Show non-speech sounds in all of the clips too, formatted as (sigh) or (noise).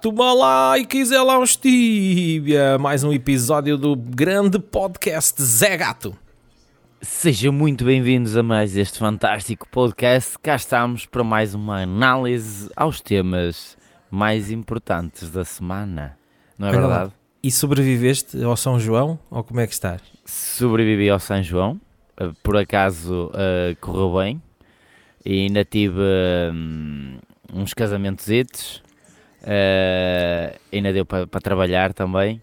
Gato malá e quiser lá um estíbia. Mais um episódio do grande podcast Zé Gato. Sejam muito bem-vindos a mais este fantástico podcast. Cá estamos para mais uma análise aos temas mais importantes da semana. Não é Olha lá. verdade? E sobreviveste ao São João? Ou como é que estás? Sobrevivi ao São João. eh, Por acaso eh, correu bem. E ainda tive hum, uns casamentos. Ainda deu para trabalhar também.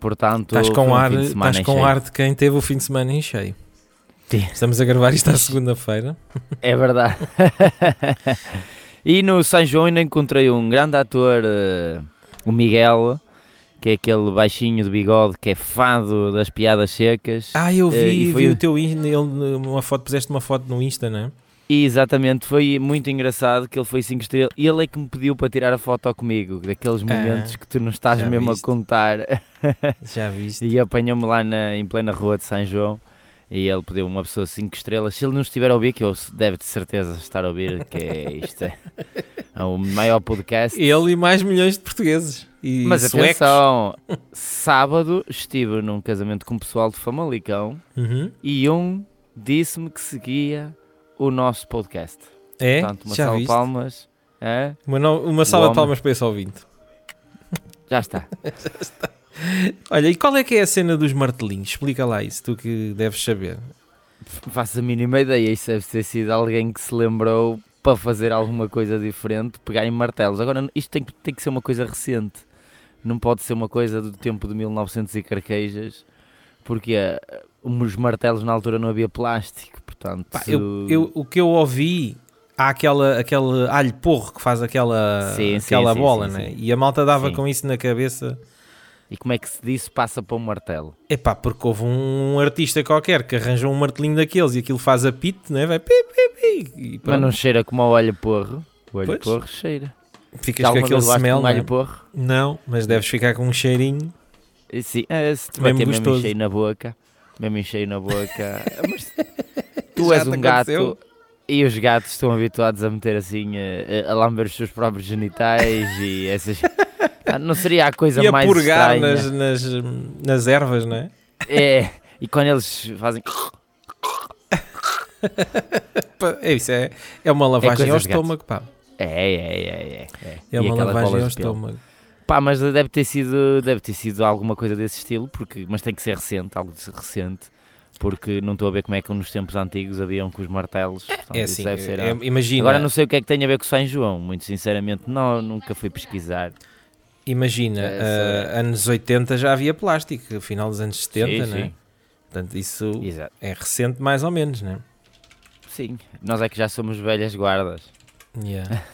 Portanto, Estás com, um ar, estás com ar de quem teve o fim de semana em cheio. Sim. Estamos a gravar isto à segunda-feira. É verdade. (laughs) e no São João ainda encontrei um grande ator, eh, o Miguel, que é aquele baixinho de bigode que é fado das piadas secas. Ah, eu vi, foi vi o- teu uma foto, puseste uma foto no Insta, não é? E exatamente, foi muito engraçado que ele foi 5 estrelas. E ele é que me pediu para tirar a foto comigo, daqueles momentos que tu não estás mesmo viste. a contar. Já viste? E apanhou-me lá na, em plena rua de São João. E ele pediu uma pessoa 5 estrelas. Se ele não estiver a ouvir, que eu deve de certeza estar a ouvir, que é isto. É, é o maior podcast. Ele e mais milhões de portugueses. E Mas suecos. atenção, sábado estive num casamento com o pessoal de Famalicão Uhum. e um disse-me que seguia o nosso podcast. É? Portanto, uma já salva de palmas. É? Uma, no- uma salva de palmas para esse ouvinte. (laughs) Já está. Olha, e qual é que é a cena dos martelinhos? Explica lá isso, tu que deves saber. Faço a mínima ideia. Isso deve ter sido alguém que se lembrou para fazer alguma coisa diferente, pegar em martelos. Agora, isto tem, que- tem que ser uma coisa recente. Não pode ser uma coisa do tempo de 1900 e carquejas, porque eh, os martelos na altura não havia plástico. Portanto, Pá, eu, eu- o que eu ouvi, há aquela, aquele alho porro que faz aquela, Sim, aquela sim, bola, sim, né? E a malta dava com isso na cabeça. E como é que se disso passa para um martelo? Epá, porque houve um artista qualquer que arranjou um martelinho daqueles e aquilo faz apito, né? Vai pi, pi, pi. Mas não cheira como ao alho porro. O alho Pois. porro cheira. ficas com aquele smell, um né? alho porro? Não, mas deves ficar com um cheirinho. Sim, é, se te Mesmo bater mesmo gostoso. enchei na boca, mesmo enchei na boca. (laughs) Mas tu Já és um gato e os gatos estão habituados a meter assim, a, a lamber os seus próprios genitais e essas. (laughs) Ah, Não seria a coisa e a mais purgar nas, nas, nas ervas, né? É, e quando eles fazem. (laughs) É isso, é, é uma lavagem coisa ao estômago, pá. É, é, é, é. É, É uma lavagem ao estômago. Pá, mas deve ter sido, deve ter sido alguma coisa desse estilo, porque, mas tem que ser recente, algo de recente, porque não estou a ver como é que nos tempos antigos haviam com os martelos. portanto, É assim, deve ser é- algo- imagina, Agora não sei o que é que tem a ver com São João, muito sinceramente, não, nunca fui pesquisar. imagina Essa- ah, anos 80 já havia plástico, final dos anos 70, sim, né? sim. Portanto, isso Exato. é recente mais ou menos, né? Sim, nós é que já somos velhas guardas. Yeah. (laughs)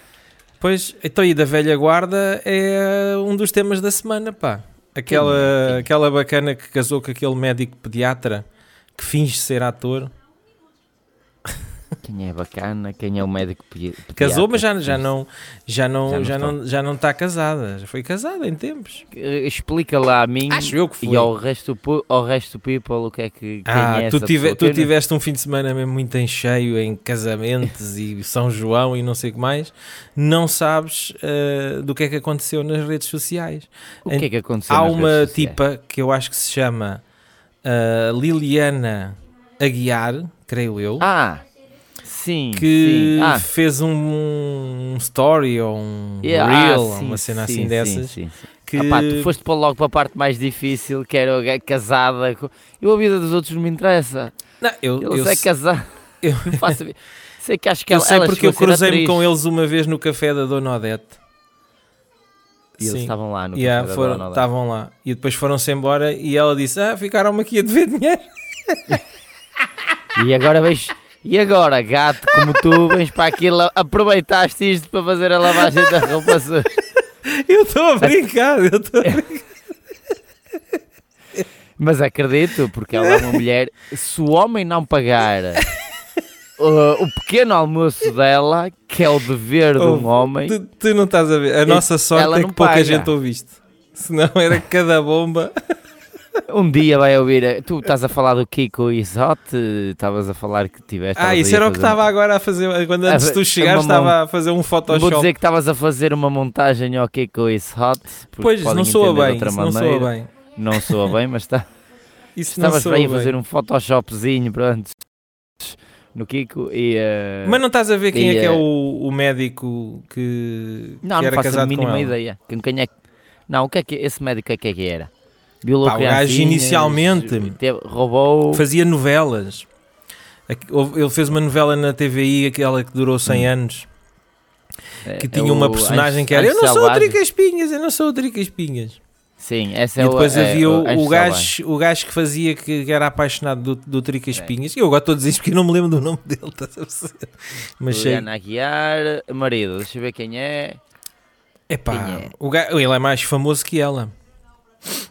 pois, então e da velha guarda é um dos temas da semana, pá. Aquela, aquela bacana que casou com aquele médico pediatra que finge ser ator. Quem é bacana, quem é o médico pedi- pediatra? Casou, mas já, já não já não Já não já está. não está casada. Já foi casada em tempos. Eh, Explica lá a mim e ao resto, ao resto do people o que é que Ah, é tu, tive- tu não- tiveste um fim de semana mesmo muito em cheio em casamentos e São João e não sei o que mais. Não sabes ah, do que é que aconteceu nas redes sociais. O que é que aconteceu Há uma tipa que eu acho que se chama ah, Liliana Aguiar, creio eu, Ah, sim, que sim. Ah, fez um, um story ou um yeah, reel, ah, sim, uma cena sim, assim sim, dessas. sim, sim. Que... Ah pá, tu foste para logo para a parte mais difícil, que era casada. Eu a vida dos outros não me interessa. Não, eu, Eles eu, é casar. (laughs) eu- (laughs) faço Sei que acho que eu ela, sei ela porque eu cruzei-me com eles uma vez no café da Dona Odete. E eles estavam lá no Yeah, café da foram- Dona Odete. estavam lá e depois foram-se embora e ela disse: Ah, ficaram-me aqui a dever dinheiro. (laughs) E agora vens. E agora, gato, como tu, vens para aqui, aproveitaste isto para fazer a lavagem da roupa suja. Eu estou a brincar, eu estou a brincar. Mas acredito, porque ela é uma mulher. Se o homem não pagar uh, o pequeno almoço dela, que é o dever de um Oh, homem, Tu, tu não estás a ver. A nossa sorte é que pouca paga. gente ouviste. Senão era cada bomba. Um dia vai ouvir. Tu estás a falar do Kiko Isote, estavas a falar que tiveste. Ah, isso era o que estava agora a fazer. Quando antes de tu chegares, estava a fazer um Photoshop. vou dizer que estavas a fazer uma montagem ao Kiko Isote. Pois, não soa bem. Isso não soa bem. Não soa bem, mas (laughs) está. Estavas bem a fazer um Photoshopzinho, pronto. No Kiko e. eh, Mas não estás a ver quem E, é que é eh, o, o médico que, Não, que não faço a mínima ideia. Quem, é que... Não, o que é que esse médico o que é que era? Pá, o gajo inicialmente teve- roubou. Fazia novelas. Ele fez uma novela na TVI, aquela que durou 100 anos, que é tinha o uma personagem Anjo- que era Eu não sou o Selvagem." Trica Espinhas, eu não sou o Trica Espinhas. Sim, essa é e o- depois é, havia o, o, gajo, o gajo que fazia que, que era apaixonado do, do Trica É. Espinhas. E eu agora estou a dizer isto porque não me lembro do nome dele, perceber? Mas. Juliana Aguiar, marido, deixa eu ver quem é. Epá, Quem é? o ga- ele é mais famoso que ela.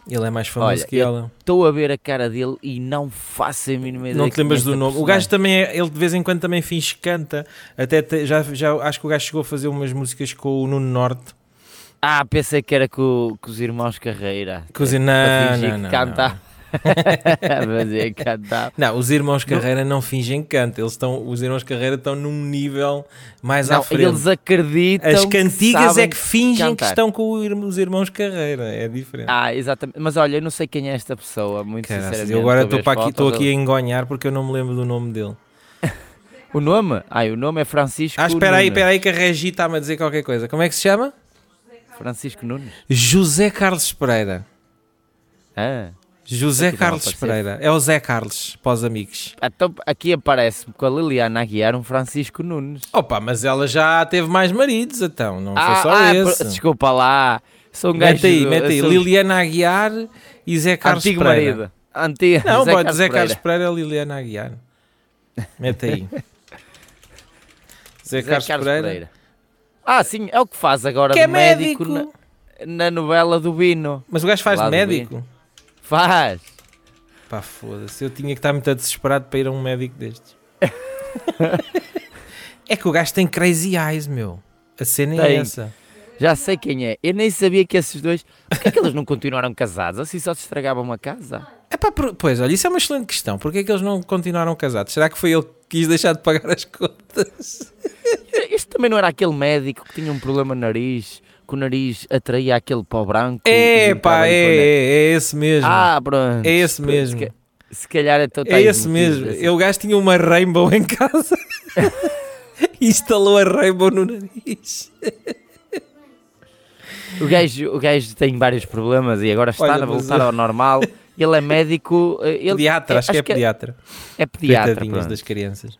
Ele é mais famoso Olha, que ela. Estou a ver a cara dele e não faço a mínima ideia. Não te quem é lembras do nome. O personagem. gajo também é, ele de vez em quando também finge que canta. Até te- já, já acho que o gajo chegou a fazer umas músicas com o Nuno Norte. Ah, pensei que era com, com os irmãos Carreira. Os- Para não, não, que não, canta. Fazia cantar. Não, os irmãos Carreira não fingem que canta. Eles estão, os irmãos Carreira estão num nível mais à Não, frente. eles acreditam. As que cantigas sabem é que fingem que cantar. estão com os irmãos Carreira. É diferente. Ah, exatamente. Mas olha, eu não sei quem é esta pessoa, muito Caraças, sinceramente. eu agora estou aqui, estou aqui a engonhar porque eu não me lembro do nome dele. (laughs) O nome? Ai, o nome é Francisco Ah, espera aí, espera aí que a Regi está-me a dizer qualquer coisa. Como é que se chama? Francisco Nunes. José Carlos Pereira. Ah. José Carlos. Pereira. É o Zé Carlos, para os amigos. Então, aqui aparece com a Liliana Aguiar um Francisco Nunes. Opa, mas ela já teve mais maridos, então. Não ah, foi só ah, esse. desculpa lá. Sou um gajo. Mete aí, mete aí. sou Liliana Aguiar e Zé Carlos Antigo Pereira. marido. Antigo. Não, Zé pode Carlos Zé Carlos Pereira. Pereira e Liliana Aguiar. Mete aí. (laughs) Zé, Zé Carlos, Pereira. Ah, sim, é o que faz agora Que é médico. Na, na novela do Bino. Mas o gajo faz Lá do médico? Faz. Pá, foda-se. Eu tinha que estar muito desesperado para ir a um médico destes. (laughs) é que o gajo tem crazy eyes, meu. A cena é Tem. essa. Já sei quem é. Eu nem sabia que esses dois. Porquê é que eles não continuaram casados? Assim só se estragava uma casa? É pá, pois, olha, isso é uma excelente questão. Porquê é que eles não continuaram casados? Será que foi ele que quis deixar de pagar as contas? Este também não era aquele médico que tinha um problema no nariz, que o nariz atraía aquele pó branco. É, pá, é, é, é esse mesmo. Ah, pronto. É esse mesmo. Se, se calhar então é esse mesmo. O gajo tinha uma rainbow em casa e (laughs) instalou a rainbow no nariz. O gajo, o gajo tem vários problemas e agora está Olha, a mas voltar eu- ao normal. Ele é médico. eh, Ele, pediatra, acho, que é pediatra. É pediatra. Coitadinhas das crianças.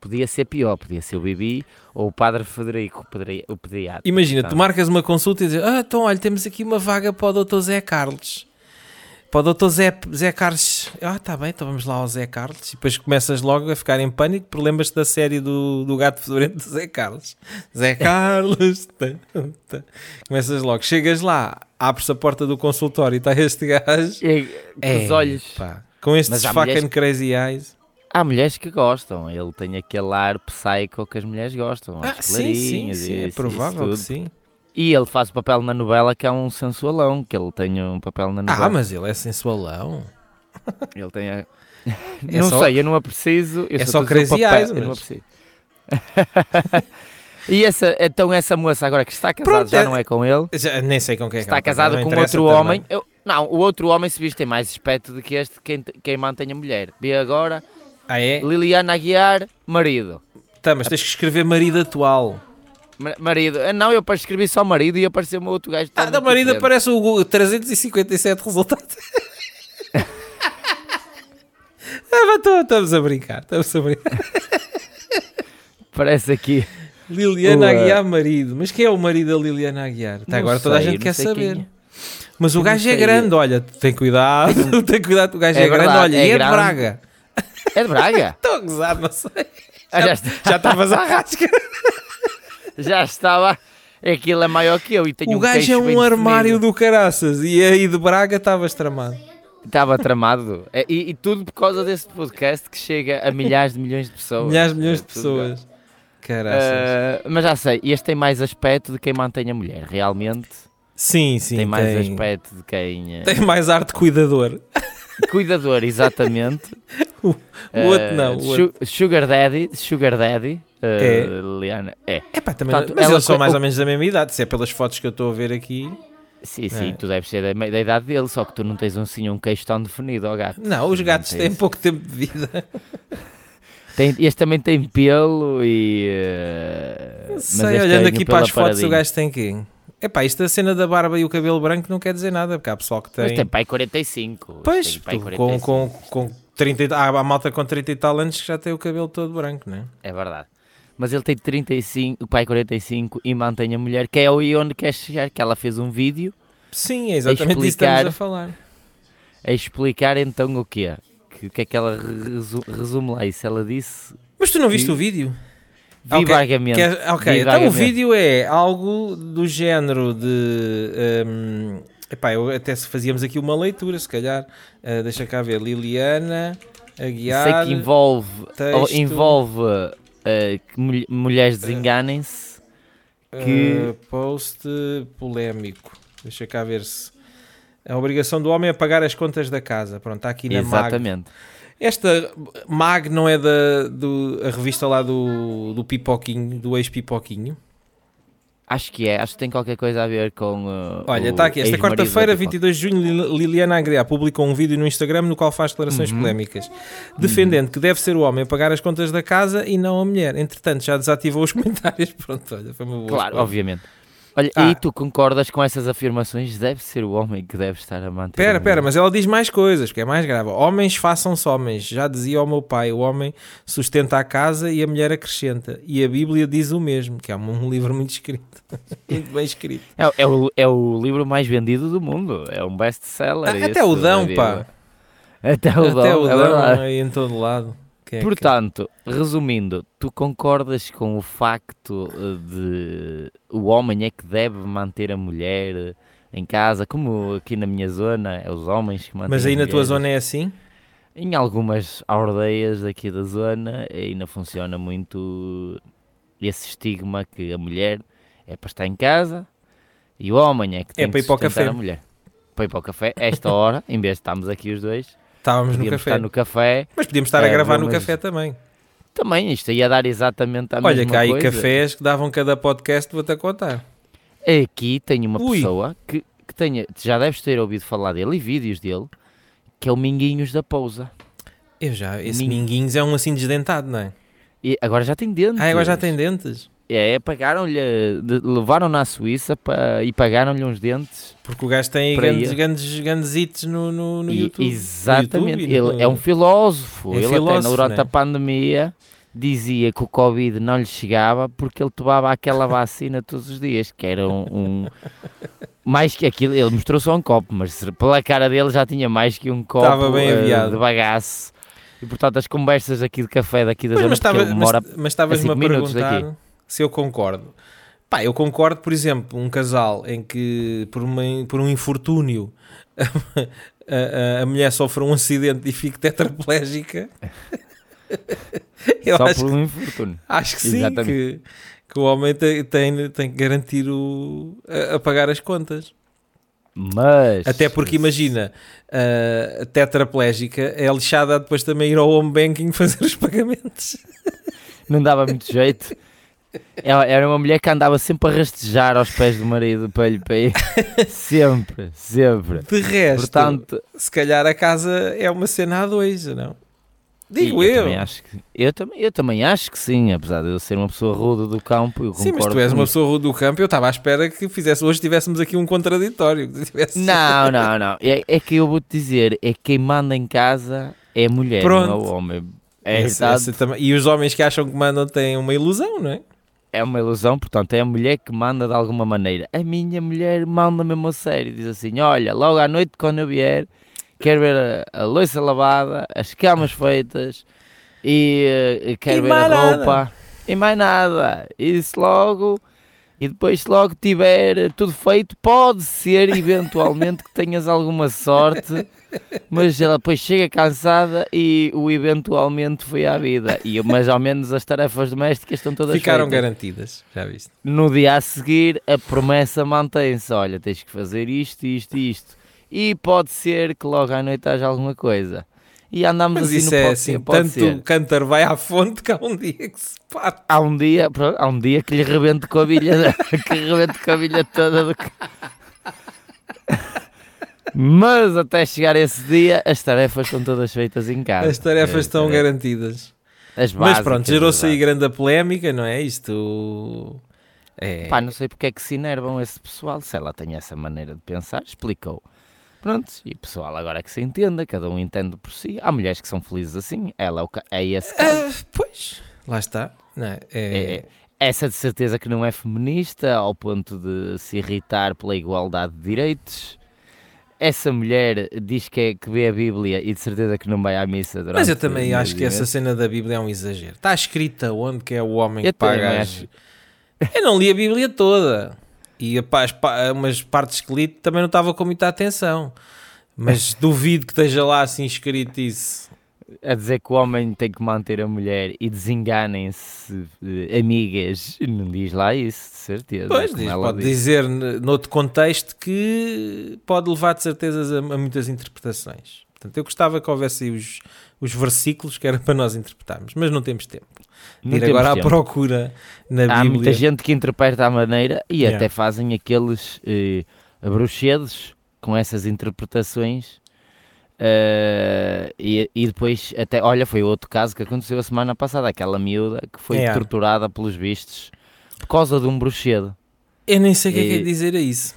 Podia ser pior, podia ser o Bibi ou o Padre Federico, o pediatra. Imagina, Tá. tu marcas uma consulta e dizes: Ah, então olha, temos aqui uma vaga para o Dr. Zé Carlos. Para o Dr. Zé, Zé Carlos. Ah, tá bem, então vamos lá ao Zé Carlos. E depois começas logo a ficar em pânico porque lembras-te da série do, do gato fedorento de Zé Carlos. Zé (laughs) Carlos. tá, tá. Começas logo, chegas lá, abres a porta do consultório e está este gajo. E, com os olhos. pá, com estes fucking mulheres- crazy eyes. Há mulheres que gostam, ele tem aquele ar psycho que as mulheres gostam. Ah, as sim, sim, sim, é isso- isso provável que sim. E ele faz o papel na novela que é um sensualão, que ele tem um papel na novela. Ah, mas ele é sensualão. (laughs) Ele tem a... É não só- sei, eu não a preciso. É só crazy papel, eyes, eu não a mas- preciso. (laughs) e essa, então essa moça agora que está casada Pronto, já é- não é com ele, Já, nem sei com quem é está tá, casada com outro também. homem. Eu- não, o outro homem se viste tem mais aspecto do que este, quem, quem mantém a mulher. Vê agora, Ah, é? Liliana Aguiar, marido. Tá, mas tens que escrever marido atual. Ma- Marido, Ah, não, eu para escrever só marido e apareceu-me outro gajo. Ah, todo da marido aparece o Google, 357 resultados. (laughs) ah, mas tô- estamos a brincar, estamos a brincar. Parece aqui. Liliana Aguiar, marido. Mas quem é o marido da Liliana Aguiar? Até Não agora toda a sei, gente não quer sei saber. quem é. Mas o gajo é sei. grande, olha, tem cuidado, (laughs) tem cuidado, o gajo é, É grande, verdade, olha, é e é de grande. Braga. É de Braga? (laughs) Estou a gozar, não sei. Ah, já, Já estavas à rasca. (laughs) já estava. Aquilo é maior que eu e tenho O um gajo é um armário definido. do caraças e aí de Braga estavas tramado. Estava tramado. É, E, e tudo por causa desse podcast que chega a milhares de milhões de pessoas. Milhares de milhões de É pessoas. Caraças. Ah, mas já sei, este tem mais aspecto de quem mantém a mulher, realmente. Sim, sim. tem mais aspecto de quem. eh, Tem mais arte cuidador. Cuidador, exatamente. (laughs) O outro não, o Su- Sugar Daddy, Sugar Daddy, É. eh, Liana, é. Epá, também, Portanto, mas ela eles são mais o- ou menos da mesma idade. Se é pelas fotos que eu estou a ver aqui. Sim, sim, É. tu deves ser da, da idade dele, só que tu não tens um, sim, um queixo tão definido, ó gato. Não, os gatos Não têm pouco tempo de vida. (laughs) Tem, este também tem pelo e. eh, mas sei, olhando é aqui para as fotos, o gajo tem quê? Epá, isto da cena da barba e o cabelo branco não quer dizer nada, porque há pessoal que tem. Mas tem pai 45. Pois, pai com, 45. com, com 30 e- há a malta com 30 e tal anos que já tem o cabelo todo branco, não é? É verdade. Mas ele tem 35, o pai 45 e mantém a mulher, que é o e onde quer chegar, que ela fez um vídeo Sim, é exatamente isso que explicar- estamos a falar. a explicar então o quê? Que, o que é que ela resu- resume lá isso? Ela disse. Mas tu não viste Vi- o vídeo? Vi Ok, vagamente. Que ok, vi então o vídeo é algo do género de. hum, epá, eu até se fazíamos aqui uma leitura, se calhar. Uh, deixa cá ver. Liliana Aguiar. Sei que envolve, texto. envolve eh, que mul- mulheres desenganem-se. que- Uh, post polémico. Deixa cá ver se. A obrigação do homem é pagar as contas da casa. Pronto, está aqui na MAG. Esta MAG não é da do, a revista lá do, do Pipoquinho, do ex-Pipoquinho. Acho que é, acho que tem qualquer coisa a ver com. eh, Olha, está aqui. Esta quarta-feira, Pipoca. 22 de junho, Lil- Liliana Agriá publicou um vídeo no Instagram no qual faz declarações Uhum. polémicas, defendendo que deve ser o homem a pagar as contas da casa e não a mulher. Entretanto, já desativou os (laughs) comentários. Pronto, olha, foi uma boa Claro, escolha. obviamente. Olha, Ah. e tu concordas com essas afirmações? Deve ser o homem que deve estar a manter. Pera, a pera, mas ela diz mais coisas, que é mais grave. Homens façam-se homens. Já dizia o meu pai, o homem sustenta a casa e a mulher acrescenta. E a Bíblia diz o mesmo, que é um livro muito escrito. (laughs) muito bem escrito. É, é o, é o livro mais vendido do mundo. É um best-seller. Ah, até o Dão, pá. Até o Dão, Até o é Dão verdade. aí em todo lado. É que- Portanto, resumindo, tu concordas com o facto eh, de o homem é que deve manter a mulher eh, em casa, como aqui na minha zona, é os homens que mantêm Mas aí na tua zona é assim? Em algumas aldeias aqui da zona ainda funciona muito esse estigma que a mulher é para estar em casa e o homem é que tem É para que ir para o café. a mulher. Para ir para o café, esta hora, em vez de estarmos aqui os dois, Estávamos no podíamos café. estar no café. Mas podíamos estar a É, gravar no mas- café também. Também, isto ia dar exatamente a Olha, mesma que há aí coisa. cafés que davam cada podcast, vou-te a contar. Aqui tenho uma Ui. pessoa que, que tenha, já deves ter ouvido falar dele e vídeos dele, que é o Minguinhos da Pousa. Eu já, esse Min- minguinhos é um assim desdentado, não é? E agora já tem dentes. Ah, agora já tem dentes. É, pagaram-lhe, de- levaram-na à Suíça pa- e pagaram-lhe uns dentes. Porque o gajo tem Para grandes, grandes, grandes hits no, no, no E- YouTube. Exatamente. No YouTube ele é um filósofo. É ele filósofo, até durante né? a pandemia dizia que o Covid não lhe chegava porque ele tomava aquela vacina todos os dias, que era um... um- mais que aquilo, ele mostrou só um copo, mas pela cara dele já tinha mais que um copo Estava bem eh, aviado. de bagaço. E portanto as conversas aqui de café daqui da Pois, zona, mas estava- mora... mas- mas estavas-me a a minutos perguntar daqui. Se eu concordo. Pá, eu concordo, por exemplo, um casal em que por, uma, por um infortúnio (laughs) a, a- a mulher sofre um acidente e fica tetraplégica. (laughs) eu só acho, por um infortúnio. acho que sim, Exatamente. que, que o homem tem, tem, tem que garantir o, a, a pagar as contas. Mas... Até porque imagina, a tetraplégica é lixada depois também ir ao home banking (laughs) fazer os pagamentos. não dava muito jeito. Ela era uma mulher que andava sempre a rastejar aos pés do marido para lhe para. (laughs) Sempre, sempre. De resto, Portanto, se calhar a casa é uma cena a dois, não? Digo eu, eu. Também acho que, eu, também, eu também acho que sim, apesar de eu ser uma pessoa rude do campo. Eu Sim, mas tu és uma pessoa rude do campo. Eu estava à espera que fizesse hoje tivéssemos aqui um contraditório. tivesse- Não, (laughs) não, não. É, é que eu vou-te dizer: é que quem manda em casa é a mulher, não é Pronto. o homem. É, Esse- esse E os homens que acham que mandam têm uma ilusão, não é? É uma ilusão, portanto, é a mulher que manda de alguma maneira. A minha mulher manda mesmo a sério, diz assim: Olha, logo à noite, quando eu vier, quero ver a, a louça lavada, as camas feitas e eh, quero E ver a nada. roupa e mais nada. Isso logo. E depois, se logo tiver tudo feito, pode ser eventualmente que tenhas alguma sorte mas ela depois chega cansada e o eventualmente foi à vida. E, mas ao menos as tarefas domésticas estão todas Ficaram feitas. garantidas, já viste? No dia a seguir, a promessa mantém-se: olha, tens que fazer isto, isto e isto. E pode ser que logo à noite haja alguma coisa. E andamos Mas assim isso é pode assim, ser, pode tanto ser. o cântaro vai à fonte que há um dia que se parte. Há um dia, há um dia que lhe rebento com a bilha, (laughs) que rebento com a bilha toda do (laughs) Mas até chegar esse dia, as tarefas estão todas feitas em casa. As tarefas É, estão é, garantidas. As Mas básicas, pronto, gerou-se aí grande polémica, não é? Isto. É. Pá, não sei porque é que se enervam esse pessoal, se ela tem essa maneira de pensar, explicou. Pronto, e o pessoal agora é que se entenda, cada um entende por si. Há mulheres que são felizes assim, ela é, é esse caso. Ah, pois, lá está. Não é? É, É- essa de certeza que não é feminista, ao ponto de se irritar pela igualdade de direitos. Essa mulher diz que, é, que vê a Bíblia e de certeza que não vai à missa Mas eu também acho que essa cena da Bíblia é um exagero. Está escrita onde que é o homem Eu que paga as... Eu não li a Bíblia toda. E a as umas partes que li também não estava com muita atenção. Mas (laughs) duvido que esteja lá assim escrito isso. A dizer que o homem tem que manter a mulher e desenganem-se eh, amigas. Não diz lá isso, de certeza. Pois, diz, pode diz. dizer noutro contexto que pode levar de certeza a, a muitas interpretações. Portanto, eu gostava que houvesse aí os, os versículos que era para nós interpretarmos, mas não temos tempo. Não Ir agora à tempo. procura na Há Bíblia. muita gente que interpreta à maneira e Yeah. até fazem aqueles eh, bruxedos com essas interpretações. Eh, e, e depois, até, olha, foi outro caso que aconteceu a semana passada. Aquela miúda que foi Yeah. torturada pelos vistos por causa de um bruxedo. Eu nem sei o que é que é E- dizer a isso.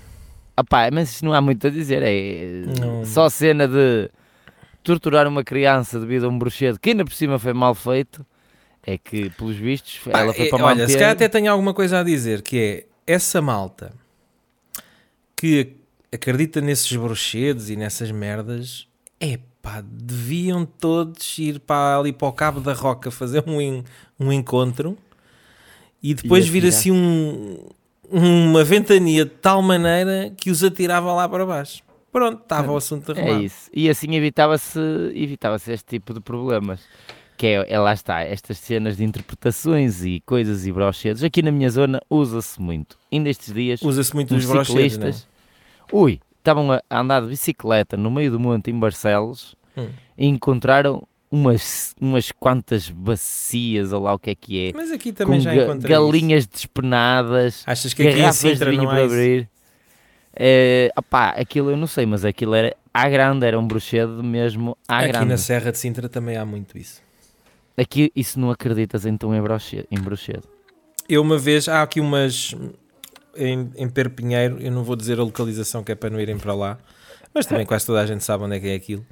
Ah pá, mas não há muito a dizer. É Não. só cena de torturar uma criança devido a um bruxedo que ainda por cima foi mal feito. É que, pelos vistos, Pá, ela foi é- para olha, manter... se calhar até tenho alguma coisa a dizer, que é essa malta que acredita nesses brochedos e nessas merdas, é pá, deviam todos ir para ali para o Cabo da Roca fazer um, um encontro e depois vir assim um, uma ventania de tal maneira que os atirava lá para baixo. Pronto, estava o assunto É arrumado. isso. E assim evitava-se evitava este tipo de problemas. Que é, é, lá está, estas cenas de interpretações e coisas e brochedos. Aqui na minha zona usa-se muito. Ainda estes dias, Usa-se muito os os brochedos, é? Ui, estavam a andar de bicicleta no meio do monte em Barcelos Hum. e encontraram umas, umas quantas bacias, ou lá o que é que é, Mas aqui também já ga- encontrei isso. galinhas despenadas, Achas que aqui garrafas de Sintra vinho para abrir. É, opá, aquilo eu não sei, mas aquilo era à grande, era um bruxedo mesmo à Aqui grande. na Serra de Sintra também há muito isso. Aqui, isso não acreditas então em bruxedo. Em bruxedo. Eu uma vez, há aqui umas em, em Perpinheiro, eu não vou dizer a localização que é para não irem para lá, mas também quase toda a gente sabe onde é que é aquilo.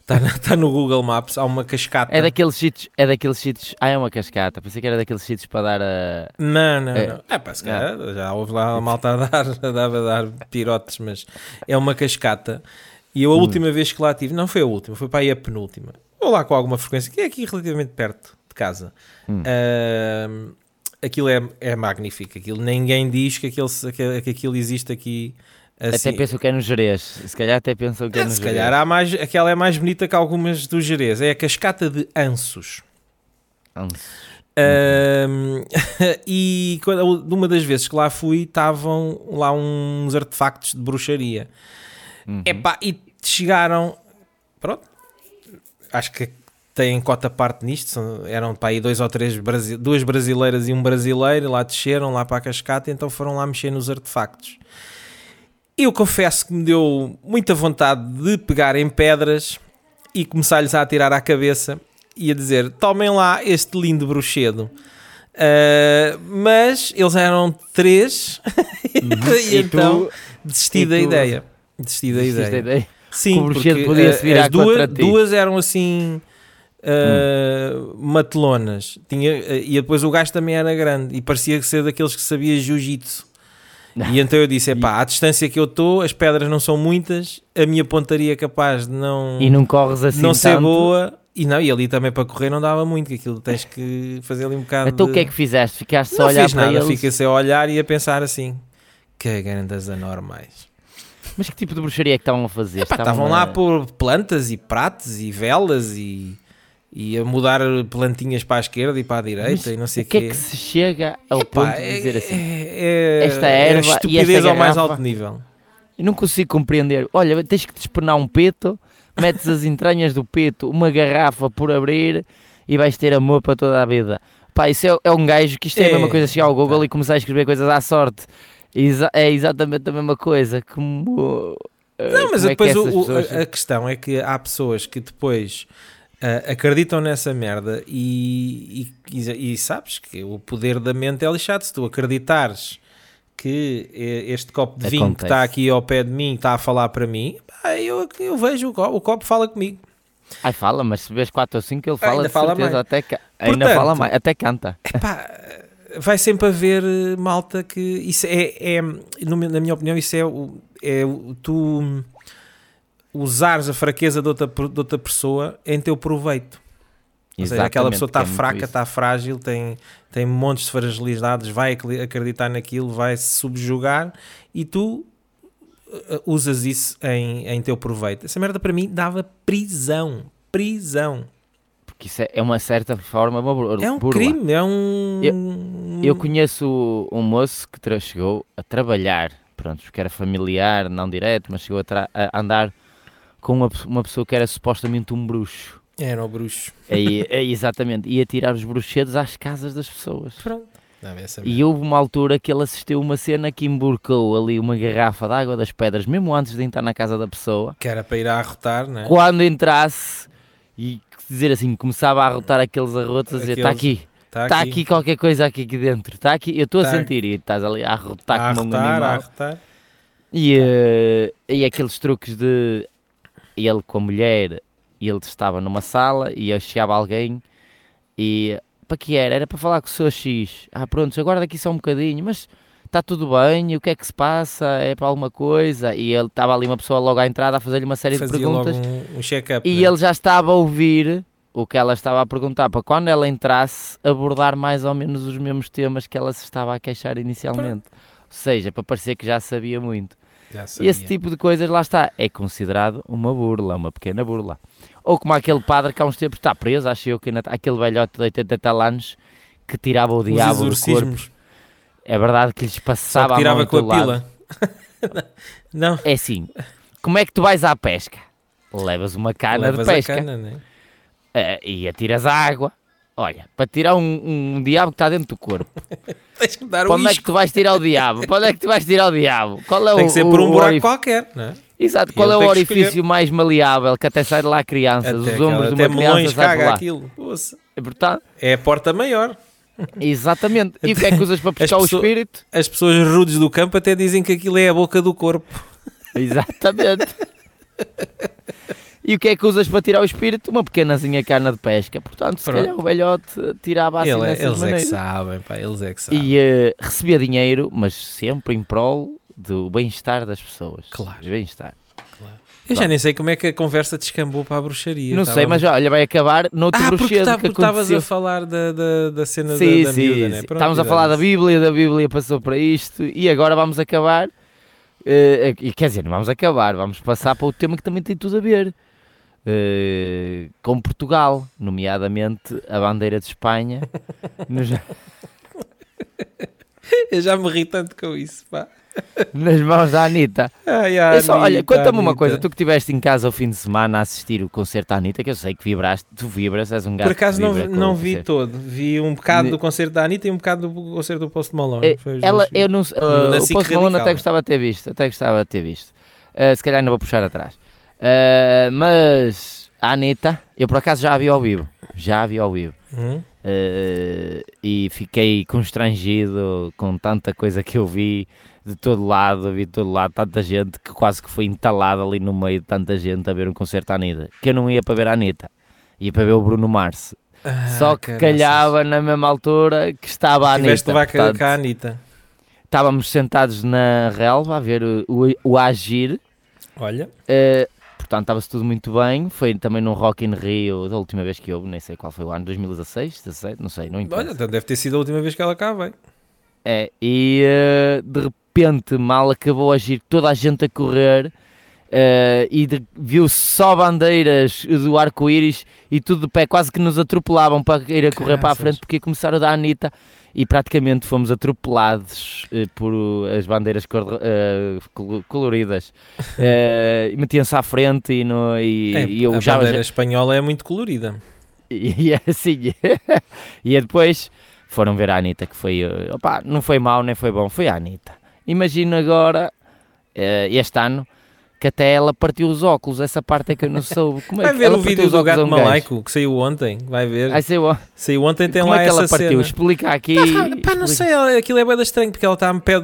Está, está no Google Maps, há uma cascata. É daqueles sítios, é daqueles sítios, ah é uma cascata, pensei que era daqueles sítios para dar a... Não, não, É. não. É pá, se calhar, já houve lá a malta a dar, a dar, a dar pirotes, mas é uma cascata. E eu a Hum. última vez que lá tive, não foi a última, foi para aí a penúltima. Vou lá com alguma frequência, que é aqui relativamente perto de casa. Hum. Ahm, aquilo é, é magnífico. Aquilo, ninguém diz que aquilo, se- que, que aquilo existe aqui. Assim. Até pensam que é no Jerez, se calhar até pensam que é, É, no se Jerez. calhar há mais, aquela é mais bonita que algumas do Jerez. É a cascata de Ansos. Hum. Ahm, (laughs) e quando- uma das vezes que lá fui, estavam lá uns artefactos de bruxaria. Uhum. Epá, e chegaram. Pronto. Acho que têm cota parte nisto. são- eram para aí dois ou três brasi- duas brasileiras e um brasileiro. Lá desceram lá para a cascata, então foram lá mexer nos artefactos. Eu confesso que me deu muita vontade de pegar em pedras e começar-lhes a atirar à cabeça e a dizer: tomem lá este lindo bruxedo. Ah, mas eles eram três (laughs) e, E então tu- desisti da tu- ideia. Desisti da ideia. ideia? Sim, porque ah, virar as duas, duas eram assim ah, matelonas. Tinha, ah, e depois o gajo também era grande e parecia ser daqueles que sabia jiu-jitsu. E (laughs) então eu disse: epá, à distância que eu estou, as pedras não são muitas, a minha pontaria é capaz de não, E não corres assim não ser tanto. boa. E não, e ali também para correr não dava muito, que aquilo tens que fazer ali um bocado. Então de... o que é que fizeste? Ficaste só Não a olhar fiz para nada, eles? fiquei só a olhar e a pensar assim: que grandes anormais. Mas que tipo de bruxaria é que estavam a fazer? Epá, estavam lá a pôr plantas e pratos e velas e, e a mudar plantinhas para a esquerda e para a direita Mas e não sei o que é quê. que se chega ao Epá, ponto de dizer assim? é, é- Esta é erva e estupidez esta ao mais alto nível. Eu não consigo compreender. Olha, tens que despenar um peto, metes as entranhas do peto, uma garrafa por abrir e vais ter amor para toda a vida. Pá, isso é, é um gajo que isto é, a mesma É, coisa chegar ao Google pá. e começar a escrever coisas à sorte. Exa- é exatamente a mesma coisa. Como. Não, mas é que depois o- essas o- pessoas- a questão é que há pessoas que depois ah, acreditam nessa merda e, e, e- sabes que o poder da mente é lixado. Se tu acreditares que este copo de vinho que Acontece. está aqui ao pé de mim está a falar para mim, eu, eu vejo o copo, o copo fala comigo. Ai, fala, mas se vês 4 ou 5 ele fala Ainda fala certeza. mais. Até ca- Ainda Portanto- fala mais, até canta. Epá, vai sempre haver eh, malta que isso é, é na minha opinião, isso é, é tu usares a fraqueza de outra, de outra pessoa em teu proveito. Ou seja, aquela Exatamente, pessoa é está muito fraca, está frágil, tem, tem montes de fragilidades, vai acreditar naquilo, vai se subjugar e tu uh, usas isso em, em teu proveito. Essa merda para mim dava prisão. Prisão. Porque isso é, é uma certa forma uma bur- É um burla. crime, é um. Eu conheço um moço que chegou a trabalhar, pronto, porque era familiar, não direto, mas chegou a, a andar com uma, uma pessoa que era supostamente um bruxo. Era o bruxo. É, é, (laughs) exatamente, ia tirar os bruxedos às casas das pessoas. Pronto. Não, essa E houve uma altura que ele assistiu uma cena que emborcou ali uma garrafa de água das pedras, mesmo antes de entrar na casa da pessoa. Que era para ir a arrotar, não é? Quando entrasse e dizer assim, começava a arrotar aqueles arrotos, a dizer: está aqui, Está aqui qualquer coisa aqui, aqui dentro. Está aqui, eu estou Tá a sentir. E estás ali a arrotar a como um arrotar, a animal. arrotar. E, eh, e aqueles truques de ele com a mulher, ele estava numa sala e eu chegava alguém e para que era? Era para falar com o seu X. Ah, pronto, aguarda aqui só um bocadinho, mas está tudo bem, o que é que se passa? É para alguma coisa? E ele estava ali uma pessoa logo à entrada a fazer-lhe uma série de Fazia logo perguntas um, um check-up. e né? ele já estava a ouvir o que ela estava a perguntar para quando ela entrasse abordar mais ou menos os mesmos temas que ela se estava a queixar inicialmente. Ou seja, para parecer que já sabia muito. E esse tipo de coisas, lá está, é considerado uma burla, uma pequena burla. Ou como aquele padre que há uns tempos está preso, acho eu que ainda está, aquele velhote de 80 e tal anos que tirava o Os diabo do corpo. É verdade que lhes Só passava que a tirava mão em com a lado. pila. (laughs) não. É assim, como é que tu vais à pesca? Levas uma cana Levas de a pesca cana, né? eh, e atiras a água. Olha, para tirar um, um diabo que está dentro do corpo. (laughs) Tens que dar onde é que tu vais tirar o diabo? Onde é que tu vais tirar o diabo? Qual é Tem o, que ser por um buraco orif- qualquer, não é? Exato, qual é o orifício mais maleável que até sai de lá crianças? Até Os aquela- ombros de até uma criança sai caga lá. aquilo. É portanto, É a porta maior. exatamente. E o (laughs) que é que usas para pescar o espírito? As pessoas rudes do campo até dizem que aquilo é a boca do corpo. Exatamente. (laughs) E o que é que usas para tirar o espírito? Uma pequenazinha cana de pesca. Portanto, se Pronto. calhar o velhote tirava assim Ele é- eles é que maneiras. sabem, pá, eles é que sabem. E eh, recebia dinheiro, mas sempre em prol do bem-estar das pessoas. Claro. Do Bem-estar. Eu já nem sei como é que a conversa descambou para a bruxaria. Não sei, mas olha, vai acabar noutro Ah, bruxedo tá- que porque estavas a falar da, da, da cena Sim, da, da sim, miúda, né? sim. Pronto, Estávamos a falar da. Bíblia, da Bíblia passou para isto e agora vamos acabar. e quer dizer, não vamos acabar, vamos passar para o tema que também tem tudo a ver eh, com Portugal, nomeadamente a bandeira de Espanha. (laughs) nos- Eu já me ri tanto com isso, pá. nas mãos da Anitta. Ai, a Eu só- olha, Anitta, conta-me uma Anitta. coisa, tu que estiveste em casa ao fim de semana a assistir o concerto da Anitta, que eu sei que vibraste, tu vibras, és um gato Por acaso não, não vi todo. Vi um bocado do concerto da Anitta e um bocado do concerto do Post Malone. Os Ela, eu não uh, o Post Malone até gostava de ter visto, até gostava de ter visto. Uh, se calhar ainda vou puxar atrás. Uh, mas a Anitta, eu por acaso já a vi ao vivo, já a vi ao vivo. Uh, e fiquei constrangido com tanta coisa que eu vi de todo lado, vi de todo lado, tanta gente que quase que foi entalada ali no meio de tanta gente a ver um concerto da Anitta. Que eu não ia para ver a Anitta, ia para ver o Bruno Mars. Ah, Só que caraças. calhava na mesma altura que estava a Tiveste Anitta. a- portanto, com a Anitta. estávamos sentados na relva a ver o, o, o agir. Olha, eh, portanto, estava-se tudo muito bem. Foi também num Rock in Rio da última vez que houve, nem sei qual foi o ano, 2016, 17, não sei, não olha, importa. então deve ter sido a última vez que ela cá veio. É, e eh, de repente, mal acabou a agir, toda a gente a correr. eh, e de- viu-se só bandeiras do arco-íris e tudo de pé, quase que nos atropelavam para ir a correr para a frente porque começaram da Anitta e praticamente fomos atropelados eh, por as bandeiras cor- eh, col- coloridas. (laughs) Eh, Metiam-se à frente e, no, e, É, e eu a já, bandeira espanhola é muito colorida. e (laughs) é assim. e depois foram ver a Anitta, que foi. eh, Opá, não foi mau nem foi bom, foi a Anitta. Imagino agora, eh, este ano, que até ela partiu os óculos. Essa parte é que eu não soube. Como é Vai que ver ela o vídeo do gato um malaico que saiu ontem. Vai ver. Ai, sei lá. Saiu ontem, tem Como lá é que ela essa partiu? cena. Explica aqui. Pá, não sei, ela- aquilo é bem estranho porque ela está a pé,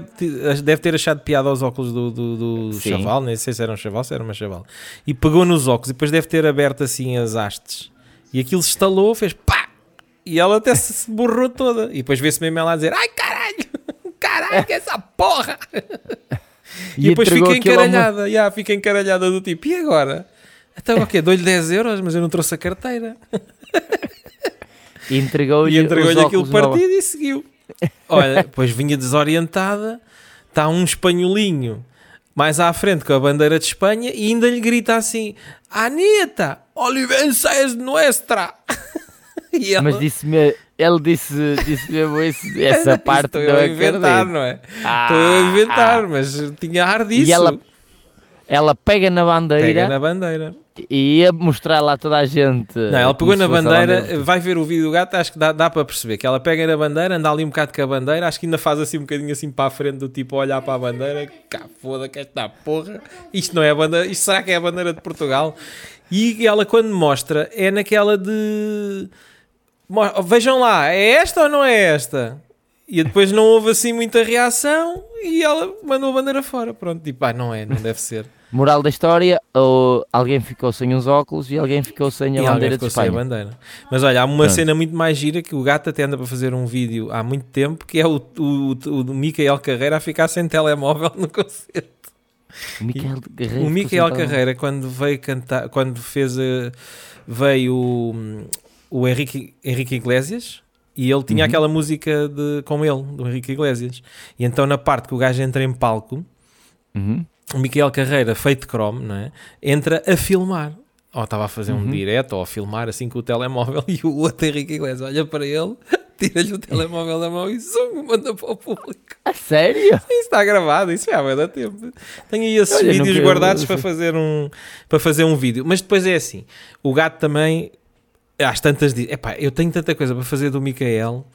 deve ter achado piada aos óculos do, do, do chaval, nem sei se era um chaval, se era uma chaval, e pegou nos óculos e depois deve ter aberto assim as hastes e aquilo se estalou, fez pá, e ela até se borrou toda, e depois vê-se mesmo ela a dizer ai caralho, (laughs) caralho, é essa porra, (laughs) e, depois entregou fica aquilo a uma- encaralhada, já, fica encaralhada do tipo, e agora? Então o quê? Dou-lhe 10 euros, mas eu não trouxe a carteira. E entregou-lhe E entregou-lhe os aquilo óculos nova. partido e seguiu. Olha, depois vinha desorientada, está um espanholinho mais à frente com a bandeira de Espanha e ainda lhe grita assim: Anitta, Olivença es nuestra. (laughs) (laughs) Ela, Mas disse-me, ele disse, disse mesmo (laughs) essa parte estou não eu a inventar, não é? Ah, Estou eu a inventar, mas tinha ar disso. E ela Ela pega na bandeira pega na bandeira. e ia mostrar lá toda a gente. Não, ela pegou na fosse a bandeira, vai ver o vídeo do gato, acho que dá, dá para perceber que ela pega na bandeira, anda ali um bocado com a bandeira, acho que ainda faz assim um bocadinho assim para a frente do tipo a olhar para a bandeira, cá foda que esta porra, isto não é a bandeira, isto será que é a bandeira de Portugal? E ela quando mostra é naquela de vejam lá, é esta ou não é esta? E depois não houve assim muita reação e ela mandou a bandeira fora. Pronto, tipo, ah, não é, não deve ser. Moral da história, ou alguém ficou sem os óculos e alguém ficou sem a E bandeira de ficou sem a Espanha. bandeira. Mas olha, há uma Pronto. cena muito mais gira que o gato até anda para fazer um vídeo há muito tempo, que é o, o, o, do Micael Carreira a ficar sem telemóvel no (laughs) concerto. O Micael Guerreiro. O ficou Micael Carreira, quando veio cantar, quando fez a, veio o, Henrique, Henrique Iglesias e ele tinha Uhum. aquela música de, com ele, do Henrique Iglesias. E então na parte que o gajo entra em palco, Uhum. o Micael Carreira, feito Chrome, não é? entra a filmar. Ou estava a fazer um Uhum. direto ou a filmar assim com o telemóvel (laughs) e o outro Henrique Iglesias olha para ele, (laughs) tira-lhe o telemóvel da mão e zoom, manda para o público. A sério? Isso está gravado, isso já vai dar tempo. Tenho aí esses Olha, vídeos guardados para fazer, um, para fazer um vídeo. Mas depois é assim: o gato também, às tantas, diz: epá, eu tenho tanta coisa para fazer do Micael,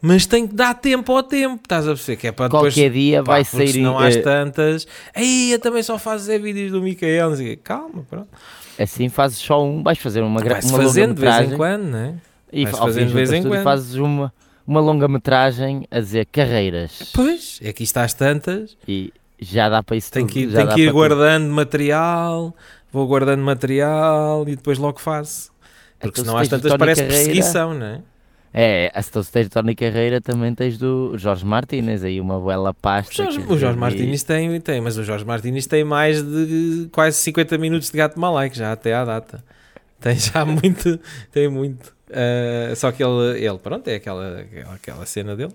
mas tenho que dar tempo ao tempo. Estás a perceber? Que é para depois. Qualquer dia Pá, vai sair. senão eh, às tantas, aí eu também só faço é vídeos do Micael. não. Calma, pronto. Assim fazes só um, vais fazer uma, gra- Vai-se uma fazendo de vez em quando, né? e fazendo de vez em tudo quando. fazes uma, uma longa-metragem a dizer carreiras Pois, é que isto às tantas. e já dá para isso Tenho tudo, que, ir- já tenho que ir para tudo. guardando material, vou guardando material e depois logo faço. Porque Então, senão se às o tantas parece Carreira- perseguição, não é? É, a se tu tens Tony Carreira também tens do Jorge Martínez, aí uma bela O pasta. Jorge, que o Jorge Martínez tem, tem, mas o Jorge Martínez tem mais de quase 50 minutos de gato malaico já até à data. Tem já (laughs) muito, tem muito. Ah, só que ele, ele, pronto, é aquela, aquela, aquela cena dele.